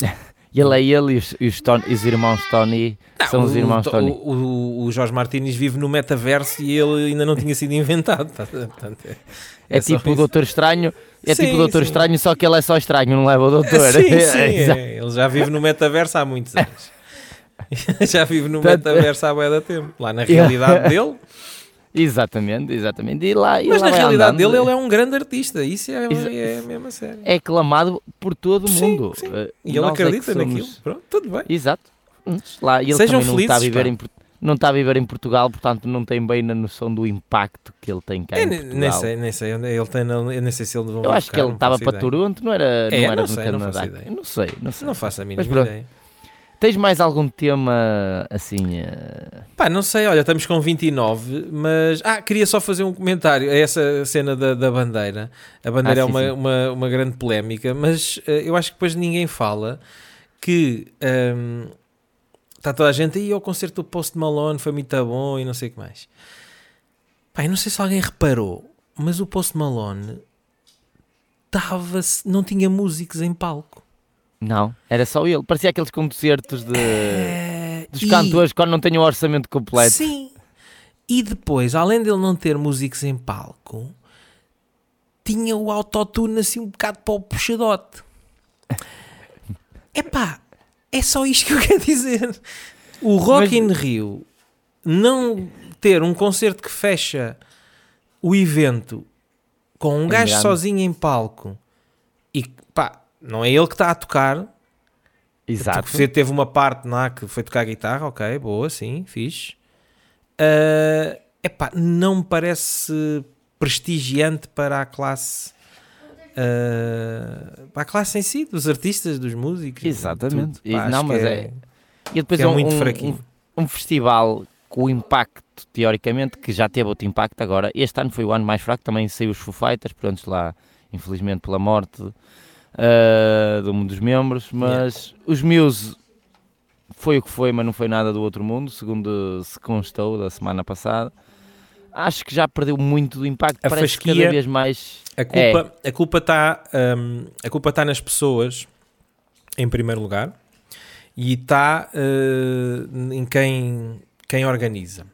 (laughs) E ele é ele e os, e os, Tony- os irmãos Tony são Não, os o- irmãos o, Tony. O, o- o Jorge Martínez vive no metaverso e ele ainda não tinha sido inventado. tá? Portanto, é, É, só tipo o. Doutor Estranho, é Sim, tipo o Doutor sim. Estranho, só que ele é só estranho, não leva o Doutor. (laughs) Sim, (laughs) sim, Exato. é. ele já vive no metaverso há muitos anos. (laughs) já vive no metaverso há bué da tempo. Lá na realidade dele. Exatamente, exatamente. E lá, e Mas lá na realidade andando. dele ele é um grande artista. Isso é, é mesmo a sério. é aclamado por todo o Sim, mundo. sim. Eh, E ele é acredita somos- naquilo. Pronto, tudo bem. Exato. Hum, Lá, ele Sejam também não está, a felizes, viver pá. em, não está a viver em Portugal, portanto não tem bem a noção do impacto que ele tem cá Eu em nem, Portugal. nem sei, nem sei onde ele tem. não- Eu nem sei se ele Eu acho que ele estava para Toronto, não era, não É, era não no sei, não faço Canadá. ideia. Não sei, não sei. Não faço a mínima Mas pronto. Tens mais algum tema assim? eh, Pá, não sei, olha, estamos com 29, mas. Ah, queria só fazer um comentário a essa cena da, da bandeira. A bandeira Ah, é sim, uma, sim. Uma, uma grande polémica, mas eh, eu acho que depois ninguém fala que. ehm, Está toda a gente aí ao concerto do Post Malone, foi muito bom e não sei o que mais. Pá, eu não sei se alguém reparou, mas o Post Malone estava não tinha músicos em palco. Não, era só ele. Parecia aqueles concertos de. É, Dos E- cantores quando não têm o orçamento completo. Sim. E depois, além dele não ter músicos em palco, tinha o autotune assim um bocado para o puxadote. Epá, é só isto que eu (laughs) quero dizer. O Rock Mas- in Rio não ter um concerto que fecha o evento com um gajo sozinho em palco não é ele que está a tocar, Exato. você teve uma parte lá que foi tocar guitarra, ok, boa, sim, fixe. É epá, não me parece prestigiante para a classe. ah, para a classe em si, dos artistas, dos músicos. Exatamente. E- Pá, não, mas que é- E depois é um, muito fraquinho. um- um festival com o impacto, teoricamente, que já teve outro impacto agora. Este ano foi o ano mais fraco, também saiu os Foo Fighters, pronto, lá, infelizmente, pela morte ah, de um dos membros, mas os Muse foi o que foi, mas não foi nada do outro mundo, segundo se constou da semana passada. Acho que já perdeu muito do impacto, A parece fasquia- cada vez mais... A culpa, a culpa está hum, a culpa está nas pessoas em primeiro lugar e está eh, em quem quem organiza.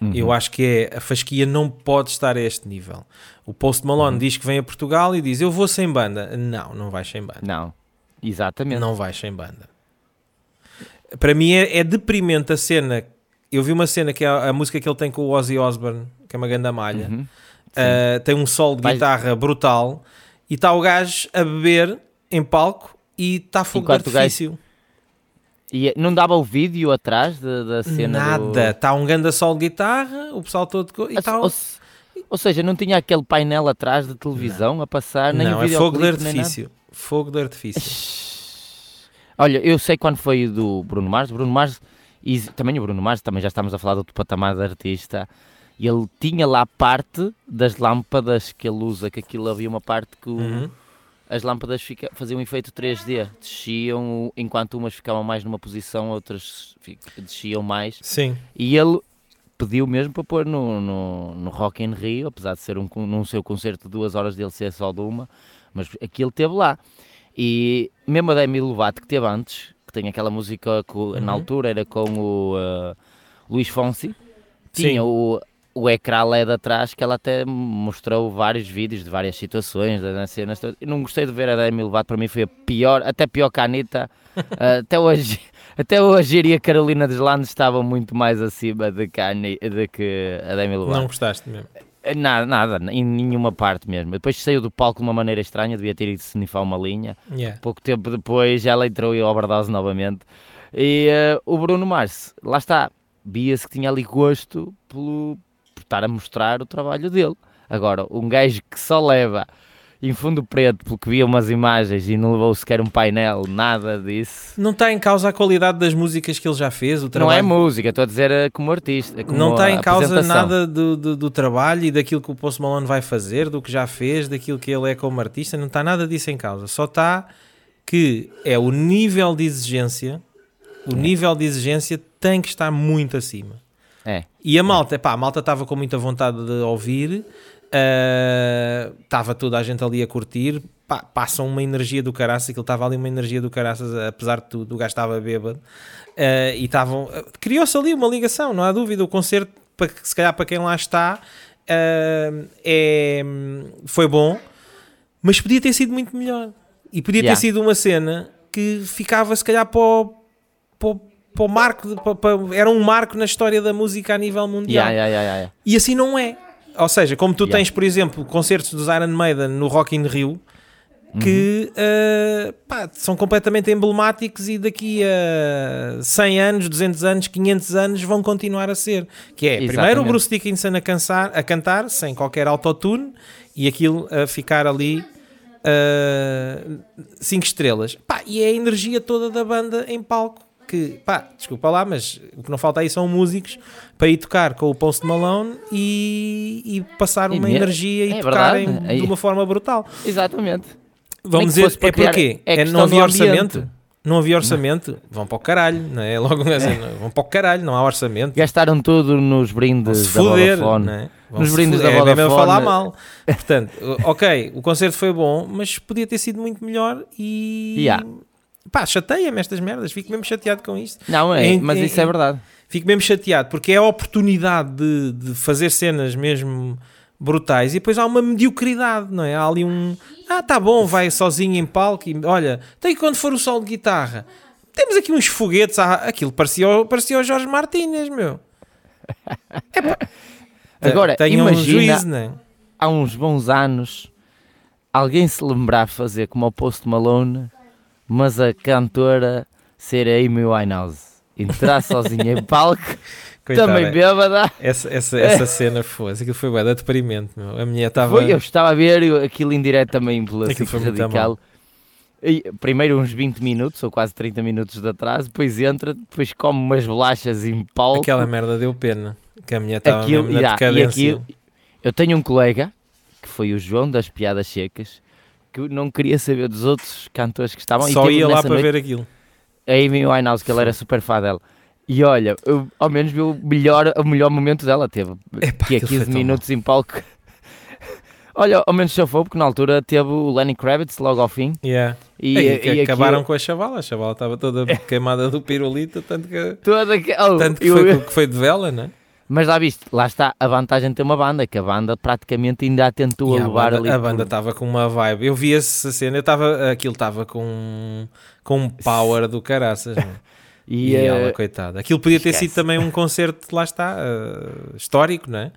Uhum. Eu acho que é a fasquia não pode estar a este nível. O Post Malone Uhum. diz que vem a Portugal e diz eu vou sem banda. Não, não vais sem banda. Não, exatamente. Não vais sem banda. Para mim é, é deprimente a cena. Eu vi uma cena que é a, a música que ele tem com o Ozzy Osbourne, que é uma ganda malha. Uhum. Uh, tem um solo de Vais- guitarra brutal e está o gajo a beber em palco e está fogo de gajo-. E não dava o vídeo atrás da, da cena do... Nada, está um ganda solo de guitarra, o pessoal todo. E Ou, tá o- ou se- ou seja, não tinha aquele painel atrás de televisão a passar, nem Não, o é fogo de artifício. Fogo de artifício. Olha, eu sei quando foi do Bruno Mars. Bruno Mars, e também o Bruno Mars, também já estamos a falar outro patamar de artista. E ele tinha lá parte das lâmpadas que ele usa, que aquilo havia uma parte que o- Uhum. as lâmpadas fica, faziam um efeito 3D, desciam, enquanto umas ficavam mais numa posição, outras desciam mais. Sim. E ele pediu mesmo para pôr no, no, no Rock in Rio, apesar de ser um, num seu concerto de duas horas dele ser só de uma, mas aquilo teve lá. E mesmo a Demi Lovato que teve antes, que tem aquela música que o- na Uhum. altura era com o uh, Luís Fonsi, Sim. tinha o, o ecrã LED atrás que ela até mostrou vários vídeos de várias situações, das cenas não gostei de ver a Demi Lovato, para mim foi a pior, até pior que a Anitta. Uh, (laughs) até hoje, (laughs) até hoje e a Carolina Deslandes estavam muito mais acima de que a, Ani- de que a Demi Lovato. Não gostaste mesmo. Eh, Nada, nada, em nenhuma parte mesmo. Depois saiu do palco de uma maneira estranha, devia ter ido snifar uma linha. Yeah. Pouco tempo depois ela entrou em overdose novamente. E eh, o Bruno Mars, lá está, via-se que tinha ali gosto pelo, por estar a mostrar o trabalho dele. Agora, um gajo que só leva em fundo preto porque via umas imagens e não levou sequer um painel, nada disso. Não está em causa a qualidade das músicas que ele já fez, o Não trabalho. é música, estou a dizer eh, como artista. Como não está em causa nada do, do, do trabalho e daquilo que o Post Malone vai fazer, do que já fez, daquilo que ele é como artista, não está nada disso em causa. Só está que é o nível de exigência, o nível de exigência tem que estar muito acima. É. E a malta, pá, a malta estava com muita vontade de ouvir, estava toda a gente ali a curtir, pá, passa uma energia do caraças, aquilo estava ali uma energia do caraças, apesar de tudo, o gajo estava bêbado, ah, e estavam, criou-se ali uma ligação, não há dúvida, o concerto, para, se calhar para quem lá está, é, foi bom, mas podia ter sido muito melhor, e podia Yeah. ter sido uma cena que ficava se calhar para o, para o- para o marco, para- para- era um marco na história da música a nível mundial. Yeah, yeah, yeah. E assim não é. Ou seja, como tu tens, por exemplo, concertos dos Iron Maiden no Rock in Rio, que Uhum. uh, pá, são completamente emblemáticos e daqui a 100 anos, 200 anos, 500 anos vão continuar a ser. Que é, primeiro o Exatamente. Bruce Dickinson a, cansar, a cantar, sem qualquer autotune, e aquilo a ficar ali 5 estrelas. Pá, e é a energia toda da banda em palco. Que, pá, desculpa lá, mas o que não falta aí são músicos para ir tocar com o Post Malone e, e passar uma energia e é tocarem verdade. de uma forma brutal. Exatamente. Vamos dizer, é porquê? é É, não havia orçamento? Não havia orçamento? Vão para o caralho, não é? (laughs) Logo assim, não, vão para o caralho, não há orçamento. Gastaram tudo nos brindes se da foder, Vodafone. é? Nos se brindes foder. da É mesmo a Vodafone. falar mal. Portanto, ok, o concerto foi bom, mas podia ter sido muito melhor e, Yeah. Pá, chateia-me estas merdas, fico mesmo chateado com isto. Não, é, Em- mas em- isso é verdade. Fico mesmo chateado, porque é a oportunidade de, de fazer cenas mesmo brutais e depois há uma mediocridade, não é? Há ali um. Ah, tá bom, vai sozinho em palco e olha, tem quando for o solo de guitarra. Temos aqui uns foguetes, ah, aquilo parecia, parecia o Jorge Martínez, meu. (laughs) Agora, Tenham um imagina- juízo, não é? Há uns bons anos, alguém se lembrar fazer como o Post Malone, mas a cantora ser a Amy Winehouse. Entrar (laughs) sozinha em palco, Coitada, também bêbada. Essa, essa, essa cena foi, aquilo foi bué da deprimente, meu. A mulher estava. Foi, eu estava a ver aquilo em direto também pela Radical. E, primeiro uns 20 minutos, ou quase 30 minutos de atraso, depois entra, depois come umas bolachas em palco. Aquela merda deu pena. Que a mulher estava na yeah, e decadência. aquilo- eu tenho um colega, que foi o João das Piadas Secas, que não queria saber dos outros cantores que estavam. e Só ia lá para noite ver aquilo. A Amy Winehouse, que ele era super fã dela. E olha, eu, ao menos viu o melhor, o melhor momento dela teve. Epá, que é aquilo foi 15 tão minutos em palco. (laughs) olha, ao menos chafou, porque na altura teve o Lenny Kravitz logo ao fim. Yeah. E, E, e aquilo- acabaram com a chavala. A chavala estava toda (laughs) queimada do pirulito, tanto que, toda que- oh, tanto que, eu- foi, que foi de vela, né? Mas lá viste, lá está a vantagem de ter uma banda, que a banda praticamente ainda tentou a levar ali. a banda estava com uma vibe. Eu vi essa cena, eu estava, aquilo estava com, com um power do caraças. (laughs) E, E, eh, ela, coitada. Aquilo podia ter esquece. sido também um concerto, lá está, eh, histórico, não é?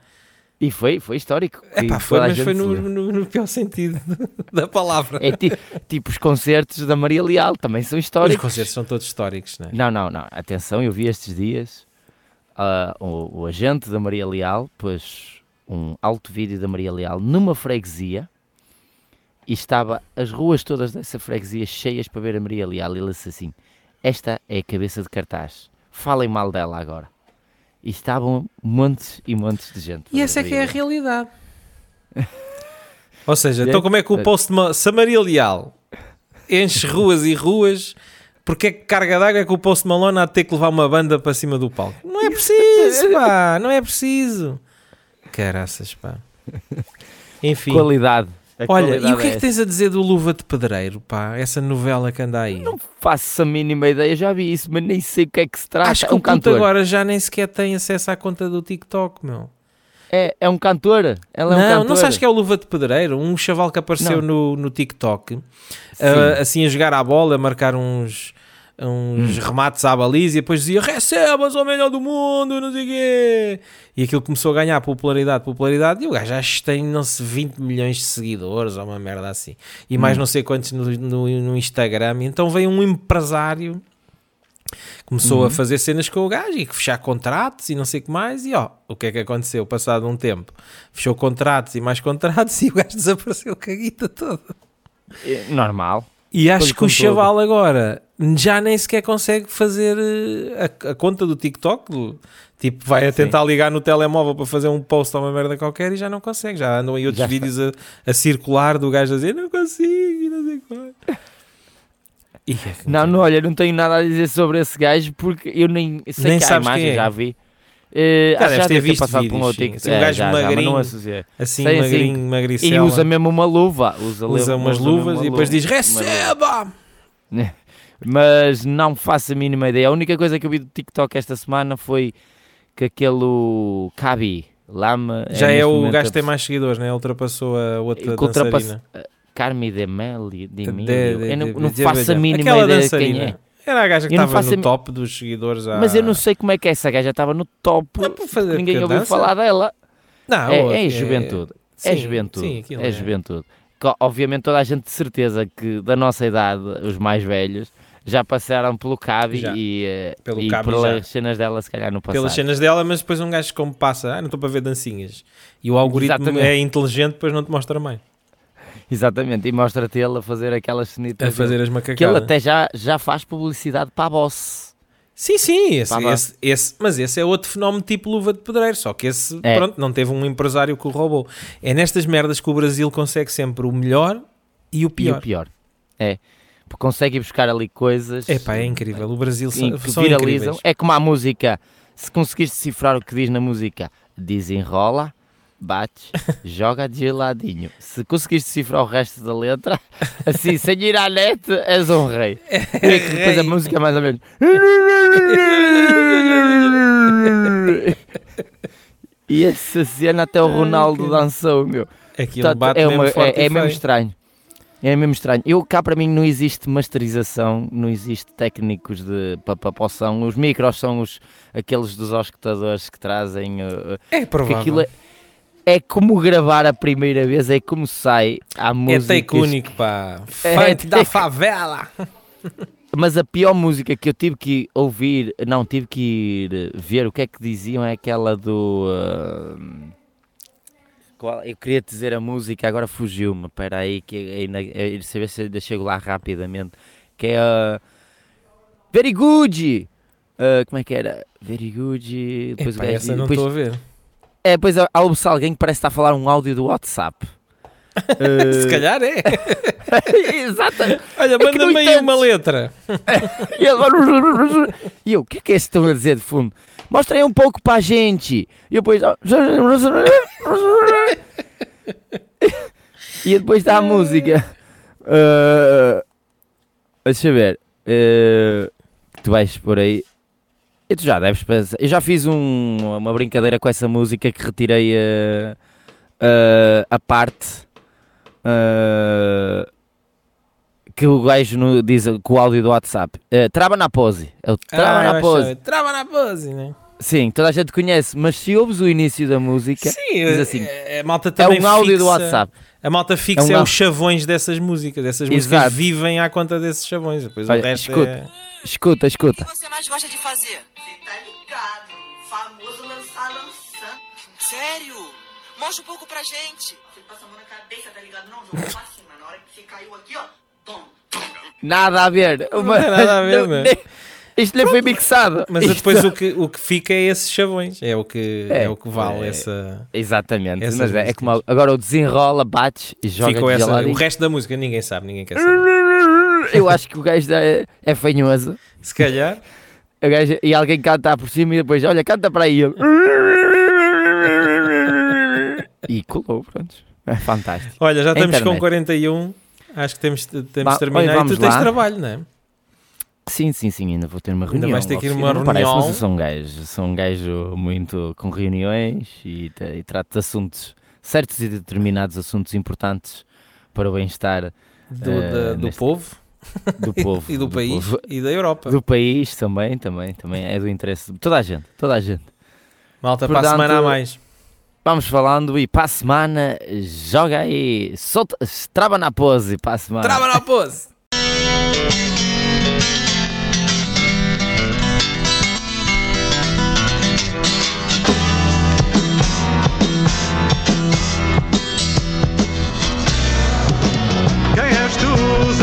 e foi, foi histórico. Epá, foi, mas foi no, no- no pior sentido (laughs) da palavra. É ti- tipo os concertos da Maria Leal, também são Os históricos. concertos são todos históricos, não é? Não, não, não. Atenção, eu vi estes dias ah, o, o agente da Maria Leal pôs um alto vídeo da Maria Leal numa freguesia e estava as ruas todas dessa freguesia cheias para ver a Maria Leal. E ele disse assim: Esta é a cabeça de cartaz. Falem mal dela agora. E estavam montes e montes de gente. E essa é que é a Maria realidade. Ou seja, então é- como é que o post de Ma- Samaria Leal enche ruas e ruas, porque é que carga d'água é que o post Malone há de ter que levar uma banda para cima do palco? Não é preciso, pá, não é preciso. Caraças, pá. Enfim, Qualidade. A olha, e o que é que essa. tens a dizer do Luva de Pedreiro, pá? Essa novela que anda aí. Não faço a mínima ideia, já vi isso, mas nem sei o que é que se trata. Acho é que um o cantor. agora já nem sequer tem acesso à conta do TikTok, meu. É, é um cantor. Ela é um não, cantor. não sabes que é o Luva de Pedreiro? Um chaval que apareceu no, no TikTok, ah, assim a jogar à bola, a marcar uns, uns remates à baliza e depois dizia recebas ao melhor do mundo, não sei o quê. E aquilo começou a ganhar popularidade, popularidade, e o gajo acho que tem, não sei, 20 milhões de seguidores ou uma merda assim. E mais Hum. não sei quantos no, no, no Instagram. E então veio um empresário começou Uhum. a fazer cenas com o gajo e fechar contratos e não sei o que mais. E ó, o que é que aconteceu? Passado um tempo, fechou contratos e mais contratos (laughs) e o gajo desapareceu com a guita toda. É Normal. E acho que o chaval agora já nem sequer consegue fazer eh, a, a conta do TikTok. do- Tipo, vai a Sim. tentar ligar no telemóvel para fazer um post ou uma merda qualquer e já não consegue. Já andam aí outros Já vídeos a, a circular do gajo a dizer não consigo e não sei o que mais. (laughs) E é Não, não, olha, não tenho nada a dizer sobre esse gajo porque eu nem sei Nem que sabes imagem é. já vi. Eh, Já acho que já ter passado por um vídeos, outro sim. TikTok. Assim, um É, gajo já, já, magrinho. associei. Assim, Sim, sim. magrinho, E magricela. usa mesmo uma luva. Usa, usa umas usa luvas e depois luva. diz receba! (laughs) Mas não faço a mínima ideia. A única coisa que eu vi do TikTok esta semana foi que aquele Cabi Lama Já é neste o gajo que tem mais seguidores, né? Ultrapassou a outra ultrapassa- Carmi de Meli, de De- Emílio. de- Eu não, de- não de- faço a de- mínima Aquela ideia de dançarina. quem é. Era a gaja que estava no a top dos seguidores. há- Mas eu não sei como é que essa gaja estava no top. É Ninguém ouviu dança. falar dela. Não, é, é juventude. é sim, juventude. Sim, aquilo é juventude. Obviamente toda a gente de certeza que da nossa idade, os mais velhos, já passaram pelo Cabi Já. e, eh, Pelo e pelas já. cenas dela se calhar no passado. Pelas cenas dela, mas depois um gajo como passa, ah, não estou para ver dancinhas. E o algoritmo Exatamente. é inteligente, depois não te mostra mais. (laughs) Exatamente, e mostra-te ele a fazer aquelas cenitas. A fazer as Que ele macacadas. até já, já faz publicidade para a Boss. Sim, sim, esse, esse, esse- mas esse é outro fenómeno tipo luva de pedreiro, só que esse, É. pronto, não teve um empresário que o roubou. É nestas merdas que o Brasil consegue sempre o melhor e o E pior. o pior. É. Porque consegue buscar ali coisas É pá, é incrível. O Brasil que são viralizam. incríveis. É como a música. Se conseguires decifrar o que diz na música, desenrola, bate, joga de geladinho. Se conseguiste decifrar o resto da letra, assim, sem ir à net, és um rei. E é que depois a música é mais ou menos. E essa cena até o Ronaldo dançou, meu. Aquilo Portanto, bate é, mesmo uma- forte é- é mesmo estranho. É mesmo estranho. Eu cá para mim não existe masterização, não existe técnicos de para pa, pa, o som. Os micros são os, aqueles dos auscultadores que trazem. uh, uh, É provável. É, é como gravar a primeira vez, é como sai a É música. take único, pá. É Funk da favela. (laughs) Mas a pior música que eu tive que ouvir, não, tive que ir ver o que é que diziam é aquela do. qual- eu queria dizer a música, agora fugiu-me. Espera aí, que ainda, saber se ainda chego lá rapidamente. Que é a. Very good! Ah, como é que era? Very good. Depois gajo essa não estou a ver. É, depois há ouve-se alguém que parece estar a falar um áudio do WhatsApp. (laughs) Se calhar é. (laughs) Exato! Olha, não manda-me aí uma letra. (laughs) E agora- E eu, o que é que é isso que estão a dizer de fundo? Mostrem um pouco para a gente. E depois. E depois está a música. Ah, deixa eu ver. Ah, que tu vais por aí. E tu já deves pensar. Eu já fiz um- uma brincadeira com essa música que retirei ah, ah, a parte. ah, que o gajo no- diz com o áudio do WhatsApp. Eh, trava na pose. É o trava Ah, na pose. achava- Trava na pose, né? Sim, toda a gente conhece, mas se ouves o início da música, Sim, diz assim, é, a malta é também um áudio fixa, do WhatsApp. A malta fixa É um é, os chavões dessas músicas. Essas músicas Exato. vivem à conta desses chavões. Depois Olha, o resto escuta. é... Escuta, O escuta. que você mais gosta de fazer? Tá ligado? Famoso lançar lançando. Sério? Mostra um pouco pra gente. Você passa a mão na cabeça, tá ligado? Não, jogou pra cima. Na hora que você caiu aqui, ó. Tom. Nada a ver. Tem nada a ver, né? nem- (laughs) Isto nem foi mixado. Mas Isto- depois o que, o que fica é esses chavões. É o que, é, É, o que vale é. essa... Exatamente. Essas Mas é, é músicas. como agora o desenrola, bates e joga Ficou essa... O resto da música ninguém sabe, ninguém quer saber. (laughs) Eu acho que o gajo é, é fanhoso. Se calhar... (laughs) O gajo- e alguém canta por cima e depois, olha, canta para aí. Ele- (laughs) E colou, pronto. É fantástico. Olha, já estamos com Internet. 41. Acho que temos, temos Bah, de terminar. olha, E tu vamos tens lá. trabalho, não é? Sim, sim, sim, ainda vou ter uma Ainda reunião. vais ter que ir uma. Não parece, reunião. mas eu sou um gajo, sou um gajo muito com reuniões e, e trato de assuntos, certos e determinados assuntos importantes para o bem-estar Do, da- do neste- povo (laughs) Do povo. e do, do país povo. e da Europa. Do país também, também, também é do interesse de toda a gente, toda a gente. Malta, Portanto, para a semana a mais. Vamos falando e para a semana joga aí, solta, trava na pose para a semana. Trava na pose! Quem és tu?